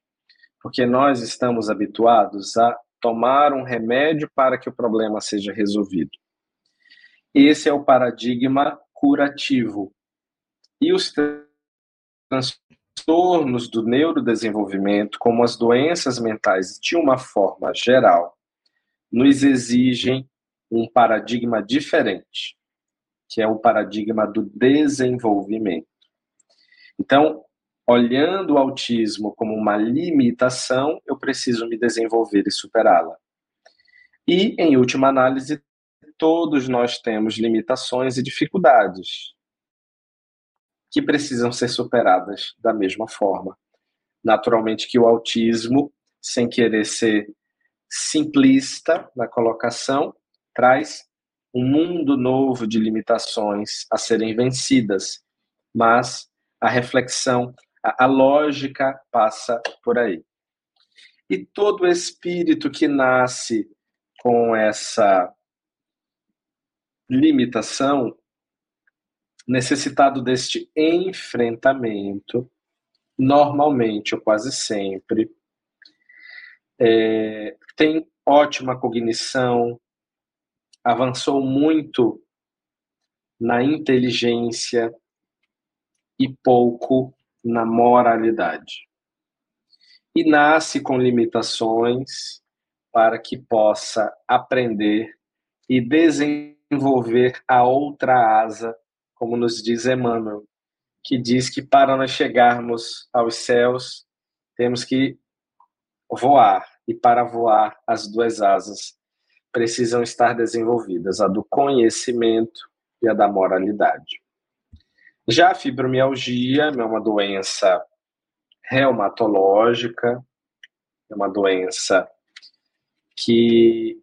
porque nós estamos habituados a tomar um remédio para que o problema seja resolvido. Esse é o paradigma curativo. E os transtornos do neurodesenvolvimento, como as doenças mentais de uma forma geral, nos exigem um paradigma diferente, que é o paradigma do desenvolvimento. Então, olhando o autismo como uma limitação, eu preciso me desenvolver e superá-la. E, em última análise, todos nós temos limitações e dificuldades que precisam ser superadas da mesma forma. Naturalmente que o autismo, sem querer ser simplista na colocação, traz um mundo novo de limitações a serem vencidas, mas a reflexão a, a lógica passa por aí. E todo espírito que nasce com essa limitação, necessitado deste enfrentamento, normalmente ou quase sempre, é, tem ótima cognição, avançou muito na inteligência e pouco na moralidade. E nasce com limitações para que possa aprender e desenvolver a outra asa, como nos diz Emmanuel, que diz que para nós chegarmos aos céus, temos que voar, e para voar, as duas asas precisam estar desenvolvidas, a do conhecimento e a da moralidade. Já a fibromialgia é uma doença reumatológica, é uma doença que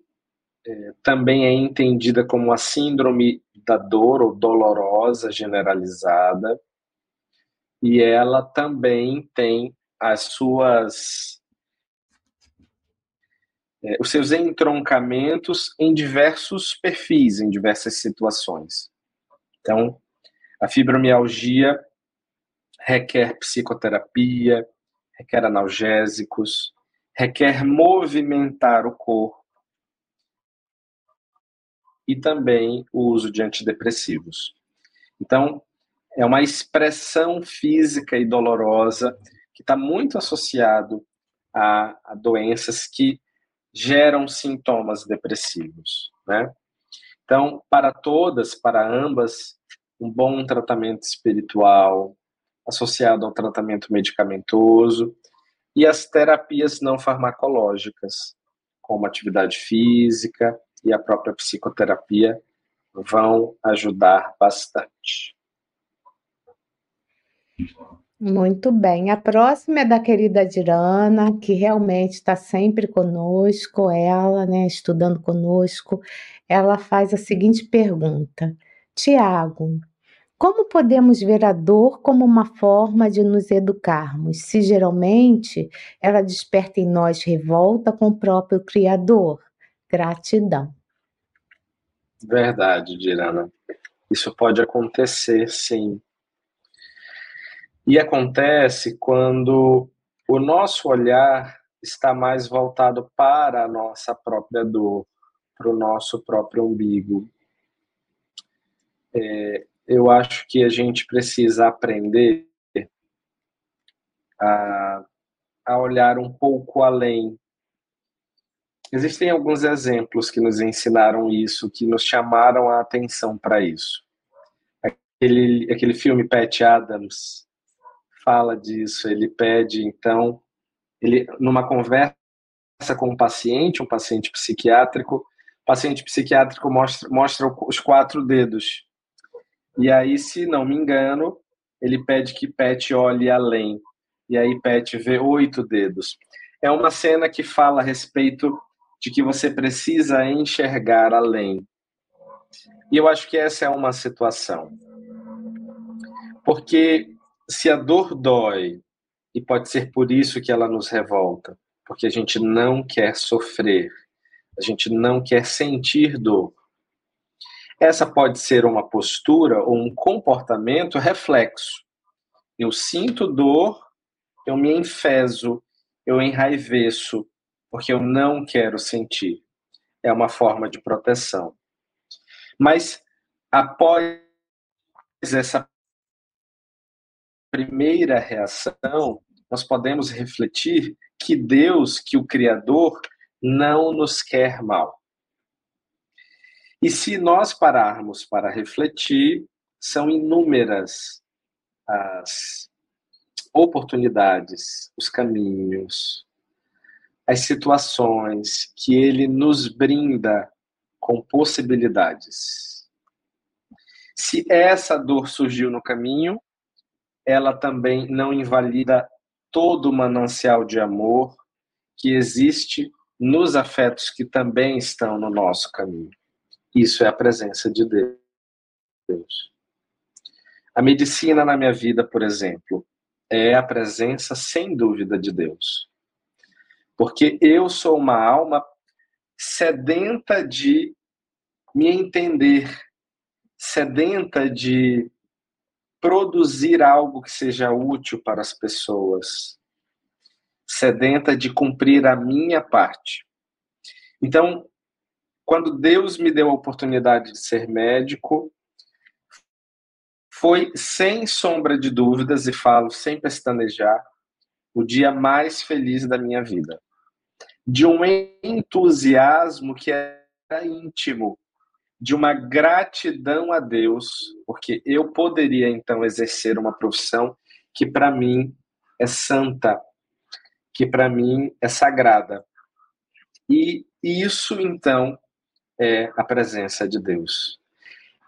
é, também é entendida como a síndrome da dor ou dolorosa generalizada, e ela também tem as suas é, os seus entroncamentos em diversos perfis, em diversas situações. Então, a fibromialgia requer psicoterapia, requer analgésicos, requer movimentar o corpo e também o uso de antidepressivos. Então, é uma expressão física e dolorosa que está muito associado a, a, doenças que geram sintomas depressivos, né? Então, para todas, para ambas, um bom tratamento espiritual associado ao tratamento medicamentoso e as terapias não farmacológicas, como atividade física e a própria psicoterapia, vão ajudar bastante. Muito bem. A próxima é da querida Dirana, que realmente está sempre conosco, ela, né, estudando conosco. Ela faz a seguinte pergunta: Tiago, como podemos ver a dor como uma forma de nos educarmos, se geralmente ela desperta em nós revolta com o próprio Criador? Gratidão. Verdade, Dirana. Isso pode acontecer, sim. E acontece quando o nosso olhar está mais voltado para a nossa própria dor, para o nosso próprio umbigo. É, eu acho que a gente precisa aprender a, a olhar um pouco além. Existem alguns exemplos que nos ensinaram isso, que nos chamaram a atenção para isso. Aquele, aquele filme Pat Adams fala disso. Ele pede, então, ele numa conversa com um paciente, um paciente psiquiátrico, o paciente psiquiátrico mostra, mostra os quatro dedos e aí, se não me engano, ele pede que Pet olhe além. E aí Pet vê oito dedos. É uma cena que fala a respeito de que você precisa enxergar além. E eu acho que essa é uma situação. Porque se a dor dói, e pode ser por isso que ela nos revolta, porque a gente não quer sofrer, a gente não quer sentir dor. Essa pode ser uma postura ou um comportamento reflexo. Eu sinto dor, eu me enfeso, eu enraiveço, porque eu não quero sentir. É uma forma de proteção. Mas após essa primeira reação, nós podemos refletir que Deus, que o Criador, não nos quer mal. E se nós pararmos para refletir, são inúmeras as oportunidades, os caminhos, as situações que ele nos brinda com possibilidades. Se essa dor surgiu no caminho, ela também não invalida todo o manancial de amor que existe nos afetos que também estão no nosso caminho. Isso é a presença de Deus. A medicina na minha vida, por exemplo, é a presença sem dúvida de Deus. Porque eu sou uma alma sedenta de me entender, sedenta de produzir algo que seja útil para as pessoas, sedenta de cumprir a minha parte. Então, quando Deus me deu a oportunidade de ser médico, foi sem sombra de dúvidas, e falo sem pestanejar, o dia mais feliz da minha vida. De um entusiasmo que era íntimo, de uma gratidão a Deus, porque eu poderia então exercer uma profissão que para mim é santa, que para mim é sagrada. E isso então é a presença de Deus.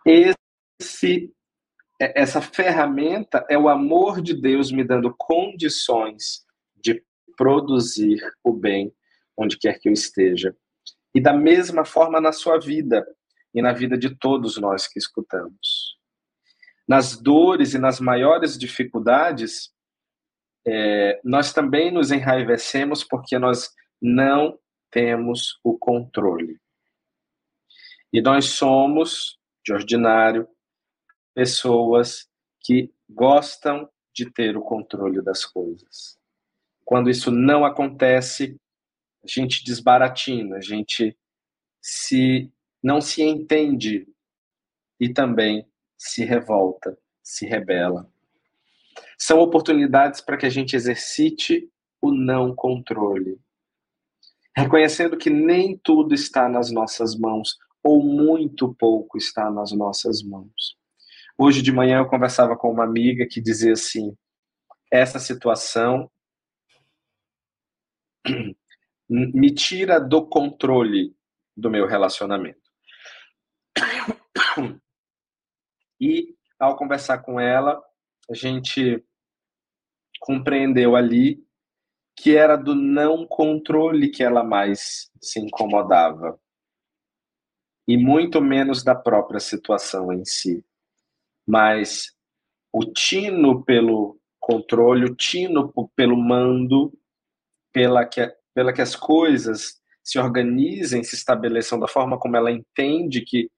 Esse, é, essa ferramenta é o amor de Deus me dando condições de produzir o bem onde quer que eu esteja. E da mesma forma na sua vida e na vida de todos nós que escutamos. Nas dores e nas maiores dificuldades, é, nós também nos enraivecemos porque nós não temos o controle. E nós somos, de ordinário, pessoas que gostam de ter o controle das coisas. Quando isso não acontece, a gente desbaratina, a gente se não se entende e também se revolta, se rebela. São oportunidades para que a gente exercite o não controle, reconhecendo que nem tudo está nas nossas mãos, ou muito pouco está nas nossas mãos. Hoje de manhã eu conversava com uma amiga que dizia assim: essa situação [CLEARS THROAT] me tira do controle do meu relacionamento. E ao conversar com ela, a gente compreendeu ali que era do não controle que ela mais se incomodava e muito menos da própria situação em si. Mas o tino pelo controle, o tino pelo mando, pela que, pela que as coisas se organizem, se estabeleçam da forma como ela entende que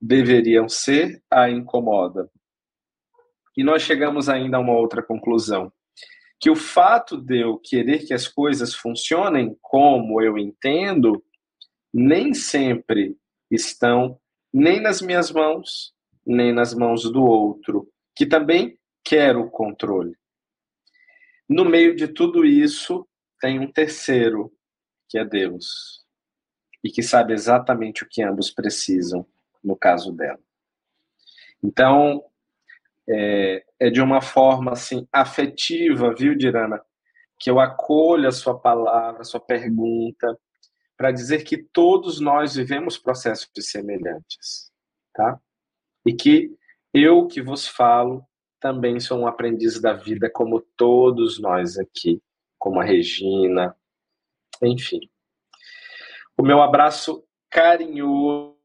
deveriam ser, a incomoda. E nós chegamos ainda a uma outra conclusão, que o fato de eu querer que as coisas funcionem como eu entendo, nem sempre estão nem nas minhas mãos, nem nas mãos do outro, que também quer o controle. No meio de tudo isso, tem um terceiro, que é Deus, e que sabe exatamente o que ambos precisam, no caso dela. Então, é, é de uma forma assim afetiva, viu, Dirana, que eu acolho a sua palavra, a sua pergunta, para dizer que todos nós vivemos processos semelhantes, tá? E que eu que vos falo também sou um aprendiz da vida como todos nós aqui, como a Regina, enfim. O meu abraço carinhoso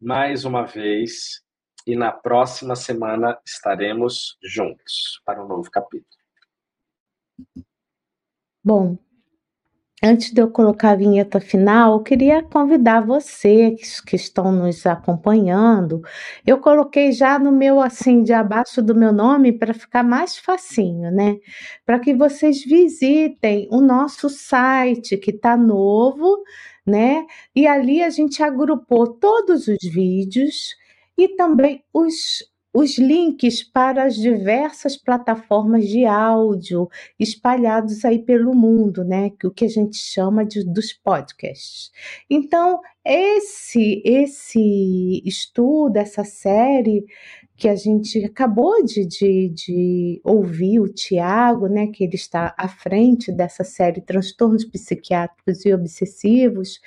mais uma vez e na próxima semana estaremos juntos para um novo capítulo. Bom, antes de eu colocar a vinheta final, eu queria convidar vocês que estão nos acompanhando. Eu coloquei já no meu assim de abaixo do meu nome para ficar mais facinho, né? Para que vocês visitem o nosso site que está novo né? E ali a gente agrupou todos os vídeos e também os, os links para as diversas plataformas de áudio espalhados aí pelo mundo, né? O que a gente chama de, dos podcasts. Então, esse, esse estudo, essa série que a gente acabou de, de, de ouvir o Tiago, né, que ele está à frente dessa série Transtornos Psiquiátricos e Obsessivos,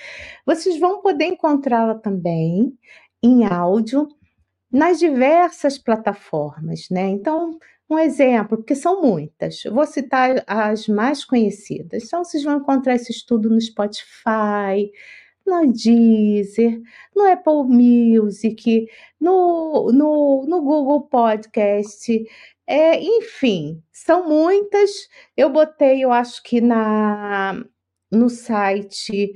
vocês vão poder encontrá-la também em áudio nas diversas plataformas, né? Então, um exemplo, porque são muitas, vou citar as mais conhecidas. Então, vocês vão encontrar esse estudo no Spotify, no Deezer, no Apple Music, no, no, no Google Podcast, é, enfim, são muitas. Eu botei, eu acho que na no site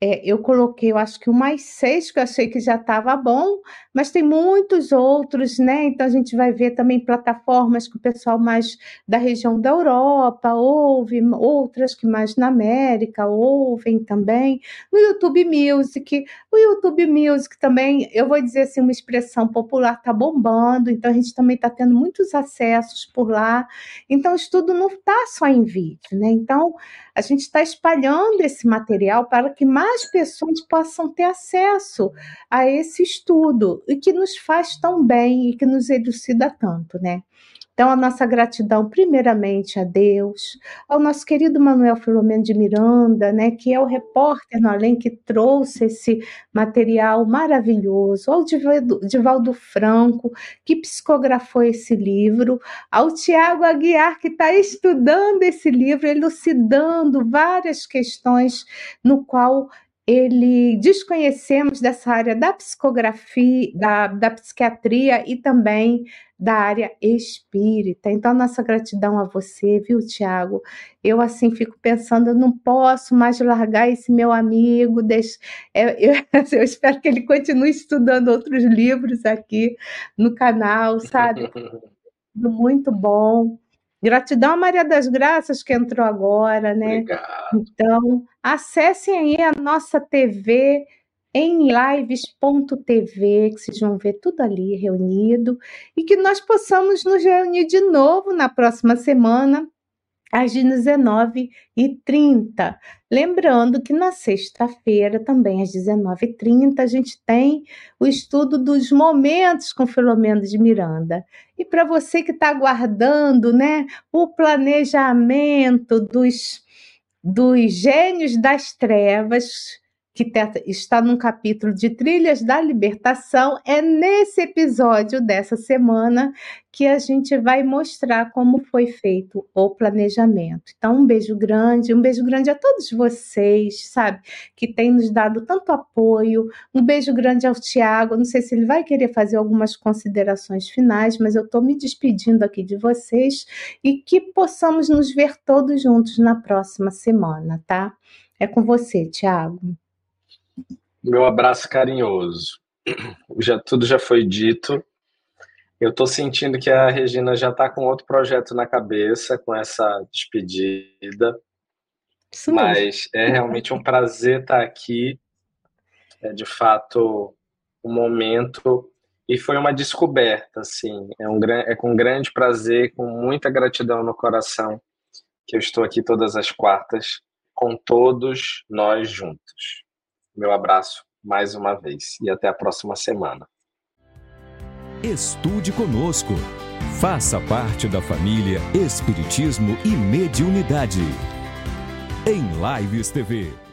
é, eu coloquei, eu acho que mais seis, que eu achei que já estava bom, mas tem muitos outros, né? Então a gente vai ver também plataformas que o pessoal mais da região da Europa ouve, outras que mais na América ouvem também. No YouTube Music, o YouTube Music também, eu vou dizer assim, uma expressão popular está bombando, então a gente também está tendo muitos acessos por lá. Então o estudo não está só em vídeo, né? Então a gente está espalhando esse material para que mais pessoas possam ter acesso a esse estudo e que nos faz tão bem e que nos elucida tanto, né? Então, a nossa gratidão, primeiramente, a Deus, ao nosso querido Manuel Filomeno de Miranda, né, que é o repórter no Além que trouxe esse material maravilhoso, ao Divaldo Franco, que psicografou esse livro, ao Tiago Aguiar, que está estudando esse livro, elucidando várias questões no qual ele desconhecemos dessa área da psicografia, da, da psiquiatria e também da área espírita. Então, nossa gratidão a você, viu, Tiago? Eu, assim, fico pensando, eu não posso mais largar esse meu amigo, deixa... eu, eu, [LAUGHS] eu espero que ele continue estudando outros livros aqui no canal, sabe? [LAUGHS] Muito bom. Gratidão a Maria das Graças que entrou agora, né? Obrigado. Então, acessem aí a nossa TV em lives.tv, que vocês vão ver tudo ali reunido, e que nós possamos nos reunir de novo na próxima semana às 19h30. Lembrando que na sexta-feira, também às 19h30, a gente tem o estudo dos momentos com Filomeno de Miranda. E para você que está aguardando né, o planejamento dos, dos gênios das trevas, que está num capítulo de Trilhas da Libertação, é nesse episódio dessa semana que a gente vai mostrar como foi feito o planejamento. Então, um beijo grande, um beijo grande a todos vocês, sabe, que têm nos dado tanto apoio. Um beijo grande ao Tiago. Não sei se ele vai querer fazer algumas considerações finais, mas eu estou me despedindo aqui de vocês e que possamos nos ver todos juntos na próxima semana, tá? É com você, Tiago. Meu abraço carinhoso. Já tudo já foi dito. Eu estou sentindo que a Regina já está com outro projeto na cabeça com essa despedida. Isso Mas é realmente um prazer estar aqui. É de fato um momento e foi uma descoberta, assim. É, um, é com grande prazer, com muita gratidão no coração que eu estou aqui todas as quartas com todos nós juntos. Meu abraço mais uma vez e até a próxima semana. Estude conosco. Faça parte da família Espiritismo e Mediunidade. Em Lives TV.